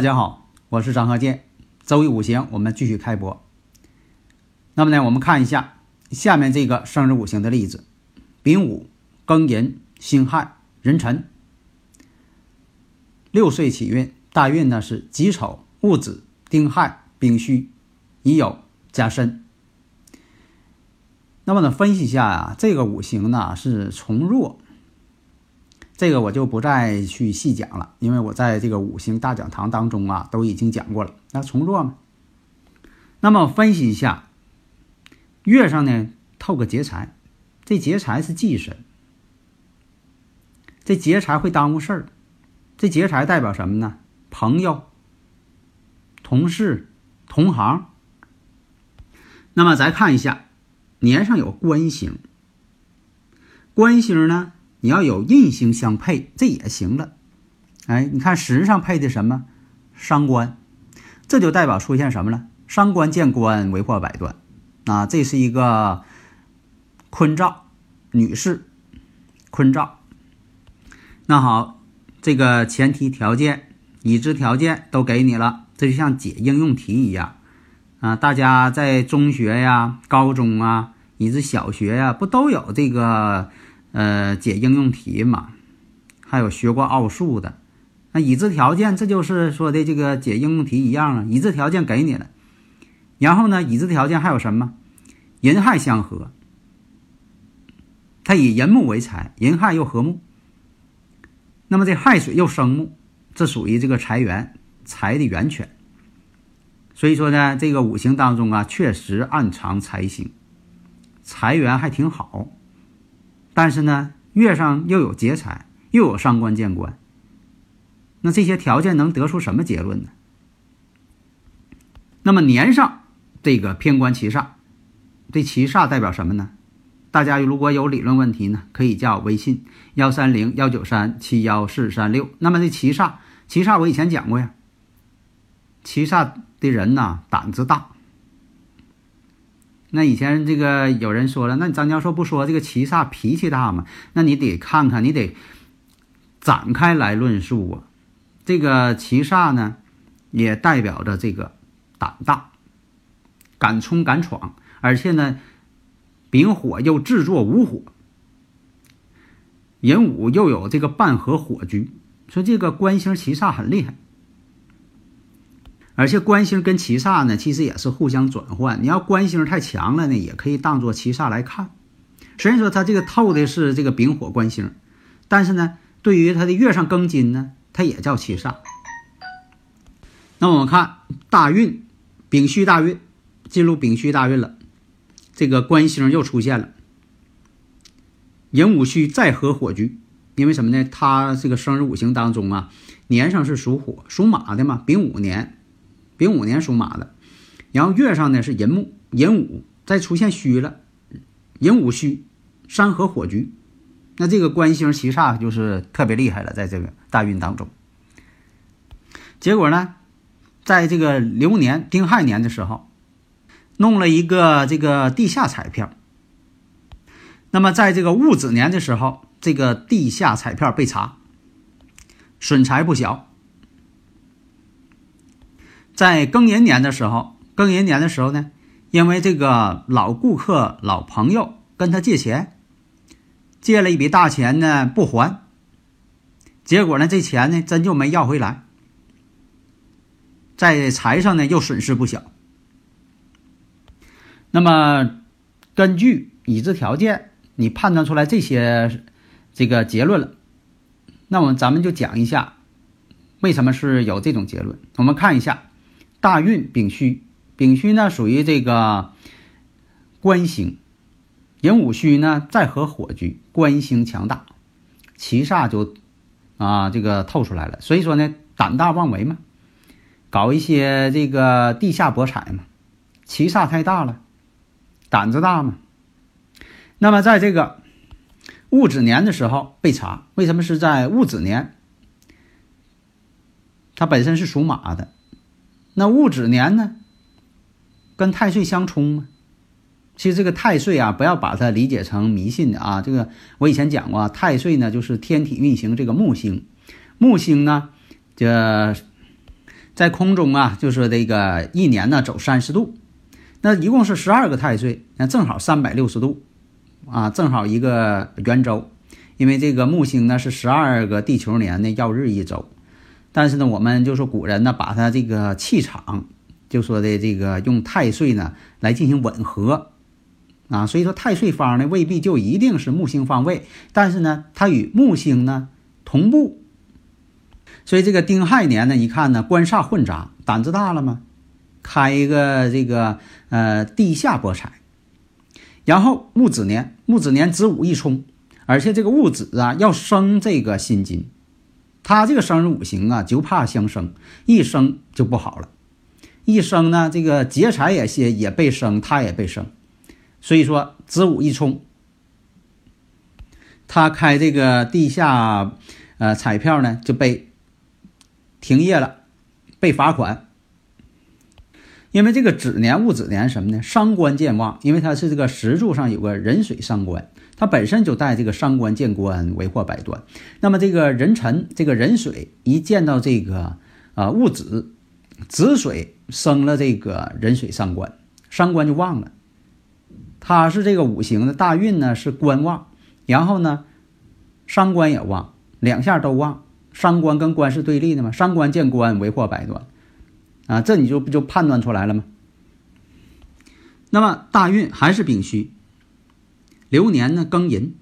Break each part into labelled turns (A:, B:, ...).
A: 大家好，我是张鹤剑。周易五行，我们继续开播。那么呢，我们看一下下面这个生日五行的例子：丙午、庚寅、辛亥、壬辰。六岁起运，大运呢是己丑、戊子、丁亥、丙戌、乙酉、甲申。那么呢，分析一下啊，这个五行呢是从弱。这个我就不再去细讲了，因为我在这个五行大讲堂当中啊都已经讲过了。那从弱嘛，那么分析一下，月上呢透个劫财，这劫财是忌神，这劫财会耽误事儿，这劫财代表什么呢？朋友、同事、同行。那么再看一下，年上有官星，官星呢？你要有印星相配，这也行了。哎，你看时上配的什么？伤官，这就代表出现什么了？伤官见官，为祸百端。啊，这是一个坤兆，女士，坤兆。那好，这个前提条件、已知条件都给你了，这就像解应用题一样啊。大家在中学呀、高中啊，以至小学呀，不都有这个？呃，解应用题嘛，还有学过奥数的，那已知条件，这就是说的这个解应用题一样啊。已知条件给你了，然后呢，已知条件还有什么？寅亥相合，它以寅木为财，寅亥又合木，那么这亥水又生木，这属于这个财源，财的源泉。所以说呢，这个五行当中啊，确实暗藏财星，财源还挺好。但是呢，月上又有劫财，又有伤官见官，那这些条件能得出什么结论呢？那么年上这个偏官七煞，这七煞代表什么呢？大家如果有理论问题呢，可以加我微信幺三零幺九三七幺四三六。那么这七煞，七煞我以前讲过呀。七煞的人呐，胆子大。那以前这个有人说了，那张教授不说这个七煞脾气大吗？那你得看看，你得展开来论述啊。这个七煞呢，也代表着这个胆大、敢冲敢闯，而且呢，丙火又制作无火，寅午又有这个半合火局，说这个官星七煞很厉害。而且官星跟七煞呢，其实也是互相转换。你要官星太强了呢，也可以当做七煞来看。虽然说它这个透的是这个丙火官星，但是呢，对于它的月上庚金呢，它也叫七煞。那我们看大运，丙戌大运进入丙戌大运了，这个官星又出现了，寅午戌再合火局。因为什么呢？它这个生日五行当中啊，年上是属火，属马的嘛，丙午年。丙午年属马的，然后月上呢是寅木，寅午再出现戌了，寅午戌，山河火局，那这个官星七煞就是特别厉害了，在这个大运当中。结果呢，在这个流年丁亥年的时候，弄了一个这个地下彩票。那么在这个戊子年的时候，这个地下彩票被查，损财不小。在庚寅年的时候，庚寅年的时候呢，因为这个老顾客、老朋友跟他借钱，借了一笔大钱呢不还，结果呢这钱呢真就没要回来，在财上呢又损失不小。那么根据已知条件，你判断出来这些这个结论了，那么咱们就讲一下为什么是有这种结论。我们看一下。大运丙戌，丙戌呢属于这个官星，寅午戌呢再合火局，官星强大，七煞就啊这个透出来了。所以说呢，胆大妄为嘛，搞一些这个地下博彩嘛，七煞太大了，胆子大嘛。那么在这个戊子年的时候被查，为什么是在戊子年？它本身是属马的，那戊子年呢，跟太岁相冲吗？其实这个太岁啊，不要把它理解成迷信的啊。这个我以前讲过，太岁呢就是天体运行这个木星，木星呢，这在空中啊，就是这个一年呢走三十度，那一共是十二个太岁，那正好三百六十度啊，正好一个圆周，因为这个木星呢是十二个地球年的曜日一周。但是呢，我们就说古人呢，把他这个气场，就说的这个用太岁呢来进行吻合，啊，所以说太岁方呢未必就一定是木星方位，但是呢，它与木星呢同步，所以这个丁亥年呢，一看呢官煞混杂，胆子大了吗？开一个这个呃地下博彩，然后戊子年，戊子年子午一冲，而且这个戊子啊要生这个辛金。他这个生日五行啊，就怕相生，一生就不好了。一生呢，这个劫财也也也被生，他也被生，所以说子午一冲，他开这个地下呃彩票呢就被停业了，被罚款。因为这个子年戊子年什么呢？伤官见旺，因为它是这个石柱上有个壬水伤官。它本身就带这个伤官见官，为祸百端。那么这个壬辰，这个壬水一见到这个啊戊子，子水生了这个壬水伤官，伤官就旺了。它是这个五行的大运呢是官旺，然后呢伤官也旺，两下都旺。伤官跟官是对立的嘛，伤官见官，为祸百端啊，这你就不就判断出来了吗？那么大运还是丙戌。流年呢，庚寅，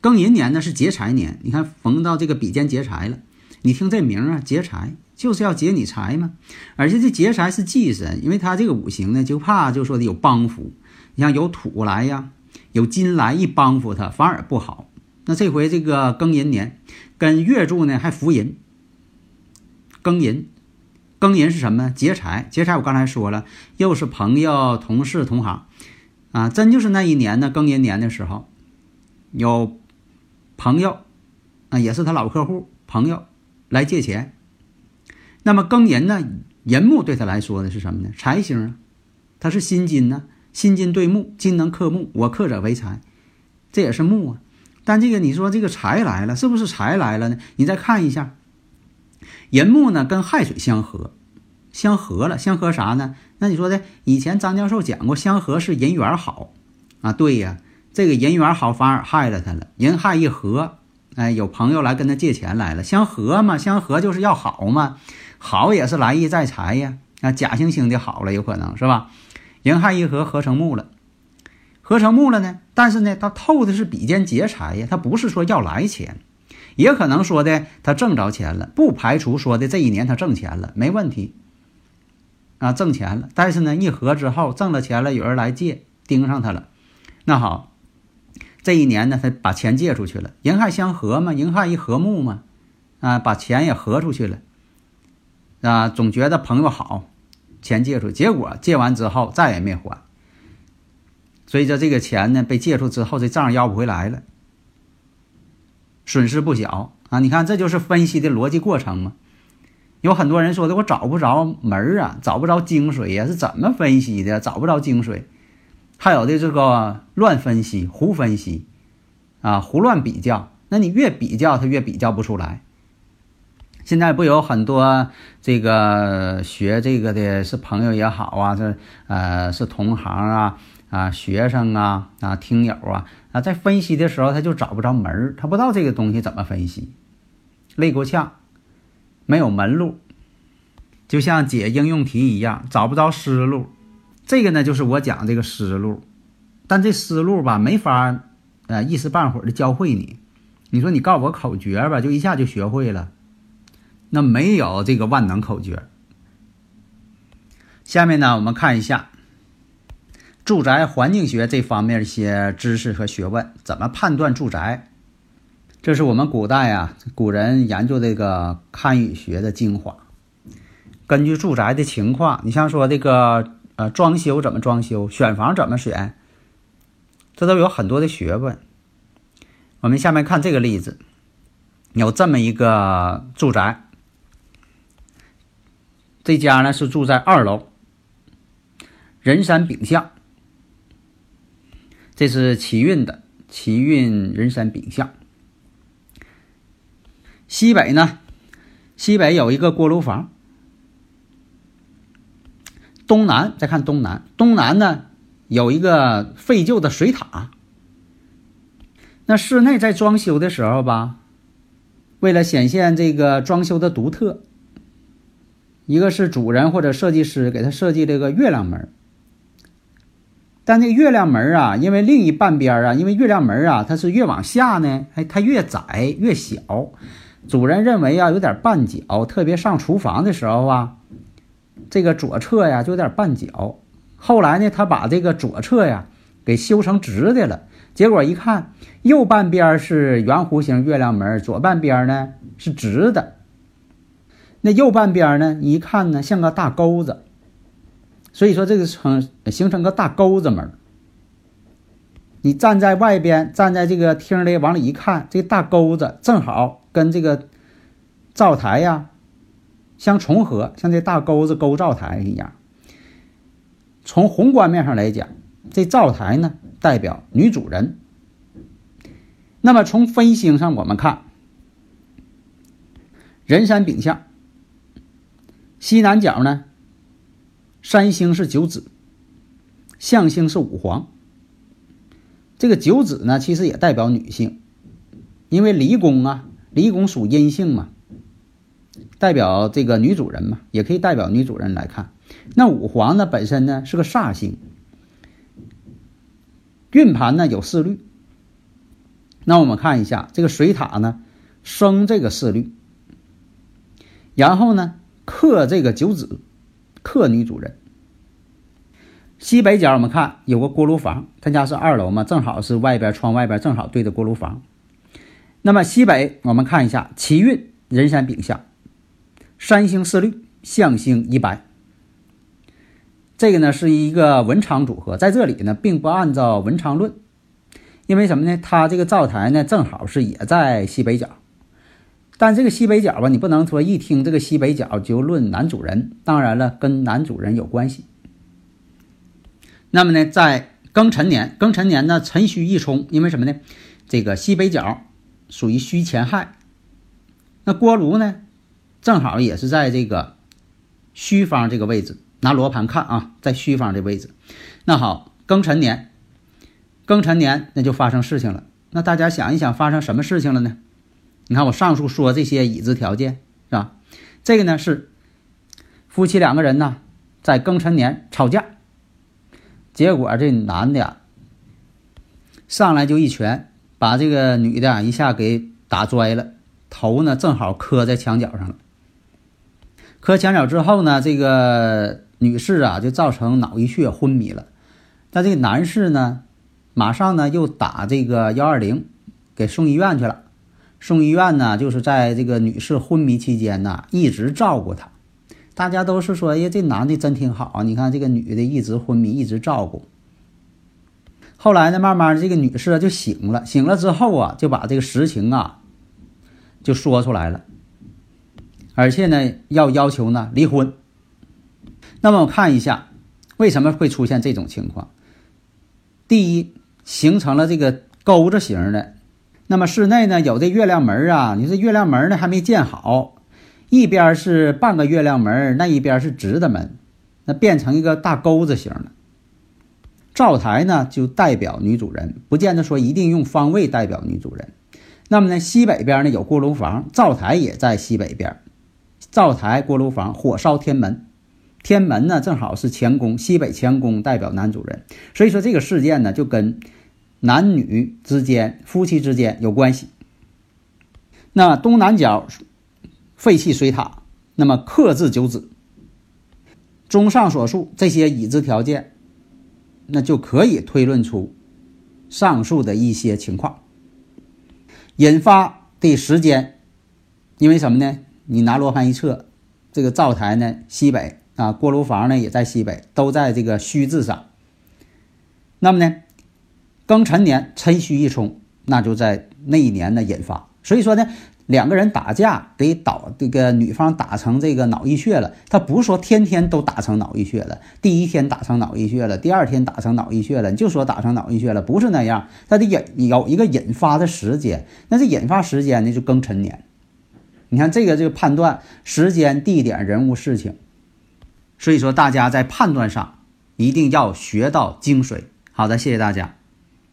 A: 庚寅年呢是劫财年。你看逢到这个比肩劫财了，你听这名啊，劫财就是要劫你财嘛。而且这劫财是忌神，因为他这个五行呢就怕就说的有帮扶，你像有土来呀，有金来一帮扶他，反而不好。那这回这个庚寅年跟月柱呢还福银，庚寅，庚寅是什么？劫财，劫财我刚才说了，又是朋友、同事、同行。啊，真就是那一年呢，庚寅年的时候，有朋友啊，也是他老客户朋友来借钱。那么庚寅呢，寅木对他来说呢是什么呢？财星啊，他是辛金呢，辛金对木，金能克木，我克者为财，这也是木啊。但这个你说这个财来了，是不是财来了呢？你再看一下，寅木呢跟亥水相合。相合了，相合啥呢？那你说的，以前张教授讲过，相合是人缘好啊。对呀，这个人缘好反而害了他了。人害一合，哎，有朋友来跟他借钱来了，相合嘛，相合就是要好嘛，好也是来意在财呀。啊，假惺惺的好了，有可能是吧？人害一合，合成木了，合成木了呢。但是呢，他透的是比肩劫财呀，他不是说要来钱，也可能说的他挣着钱了，不排除说的这一年他挣钱了，没问题。啊，挣钱了，但是呢，一合之后挣了钱了，有人来借，盯上他了。那好，这一年呢，他把钱借出去了，银汉相合嘛，银汉一和睦嘛，啊，把钱也合出去了。啊，总觉得朋友好，钱借出，结果借完之后再也没还。所以说这个钱呢，被借出之后，这账要不回来了，损失不小啊！你看，这就是分析的逻辑过程嘛。有很多人说的，我找不着门儿啊，找不着精髓呀，是怎么分析的？找不着精髓，还有的这个乱分析、胡分析，啊，胡乱比较，那你越比较，他越比较不出来。现在不有很多这个学这个的，是朋友也好啊，是呃是同行啊啊学生啊啊听友啊啊，在分析的时候他就找不着门儿，他不知道这个东西怎么分析，累够呛。没有门路，就像解应用题一样，找不着思路。这个呢，就是我讲这个思路。但这思路吧，没法呃一时半会儿的教会你。你说你告诉我口诀吧，就一下就学会了，那没有这个万能口诀。下面呢，我们看一下住宅环境学这方面一些知识和学问，怎么判断住宅？这是我们古代啊，古人研究这个堪舆学的精华。根据住宅的情况，你像说这个呃装修怎么装修，选房怎么选，这都有很多的学问。我们下面看这个例子，有这么一个住宅，这家呢是住在二楼，人山丙向，这是奇运的奇运人山丙向。西北呢，西北有一个锅炉房。东南再看东南，东南呢有一个废旧的水塔。那室内在装修的时候吧，为了显现这个装修的独特，一个是主人或者设计师给他设计这个月亮门。但那个月亮门啊，因为另一半边啊，因为月亮门啊，它是越往下呢，哎，它越窄越小。主人认为啊，有点绊脚，特别上厨房的时候啊，这个左侧呀就有点绊脚。后来呢，他把这个左侧呀给修成直的了。结果一看，右半边是圆弧形月亮门，左半边呢是直的。那右半边呢，一看呢像个大钩子，所以说这个成形成个大钩子门。你站在外边，站在这个厅里往里一看，这大钩子正好跟这个灶台呀相重合，像这大钩子勾灶台一样。从宏观面上来讲，这灶台呢代表女主人。那么从分星上我们看，人山丙向，西南角呢山星是九子，象星是五黄。这个九子呢，其实也代表女性，因为离宫啊，离宫属阴性嘛，代表这个女主人嘛，也可以代表女主人来看。那五黄呢，本身呢是个煞星，运盘呢有四律。那我们看一下这个水塔呢，生这个四律，然后呢克这个九子，克女主人。西北角我们看有个锅炉房，他家是二楼嘛，正好是外边窗外边正好对着锅炉房。那么西北我们看一下奇运人山丙向，山星四绿，象星一白。这个呢是一个文昌组合，在这里呢并不按照文昌论，因为什么呢？它这个灶台呢正好是也在西北角，但这个西北角吧，你不能说一听这个西北角就论男主人，当然了，跟男主人有关系。那么呢，在庚辰年，庚辰年呢，辰戌一冲，因为什么呢？这个西北角属于戌前亥，那锅炉呢，正好也是在这个戌方这个位置。拿罗盘看啊，在戌方这位置。那好，庚辰年，庚辰年那就发生事情了。那大家想一想，发生什么事情了呢？你看我上述说这些已知条件是吧？这个呢是夫妻两个人呢，在庚辰年吵架。结果这男的呀上来就一拳，把这个女的一下给打摔了，头呢正好磕在墙角上了。磕墙角之后呢，这个女士啊就造成脑溢血昏迷了。但这个男士呢，马上呢又打这个幺二零，给送医院去了。送医院呢，就是在这个女士昏迷期间呢，一直照顾她。大家都是说，哎呀，这男的真挺好。你看这个女的一直昏迷，一直照顾。后来呢，慢慢的这个女士就醒了，醒了之后啊，就把这个实情啊就说出来了，而且呢要要求呢离婚。那么我看一下为什么会出现这种情况。第一，形成了这个钩子形的，那么室内呢有这月亮门啊，你这月亮门呢还没建好。一边是半个月亮门，那一边是直的门，那变成一个大钩子形了。灶台呢，就代表女主人，不见得说一定用方位代表女主人。那么呢，西北边呢有锅炉房，灶台也在西北边。灶台、锅炉房，火烧天门，天门呢正好是乾宫，西北乾宫代表男主人。所以说这个事件呢，就跟男女之间、夫妻之间有关系。那东南角。废弃水塔，那么克制九子，综上所述这些已知条件，那就可以推论出上述的一些情况。引发的时间，因为什么呢？你拿罗盘一测，这个灶台呢西北啊，锅炉房呢也在西北，都在这个戌字上。那么呢，庚辰年辰戌一冲，那就在那一年呢引发。所以说呢。两个人打架得导这个女方打成这个脑溢血了，他不是说天天都打成脑溢血了，第一天打成脑溢血了，第二天打成脑溢血了，你就说打成脑溢血了，不是那样，他得引有一个引发的时间，那这引发时间呢就庚辰年。你看这个这个判断时间、地点、人物、事情，所以说大家在判断上一定要学到精髓。好的，谢谢大家。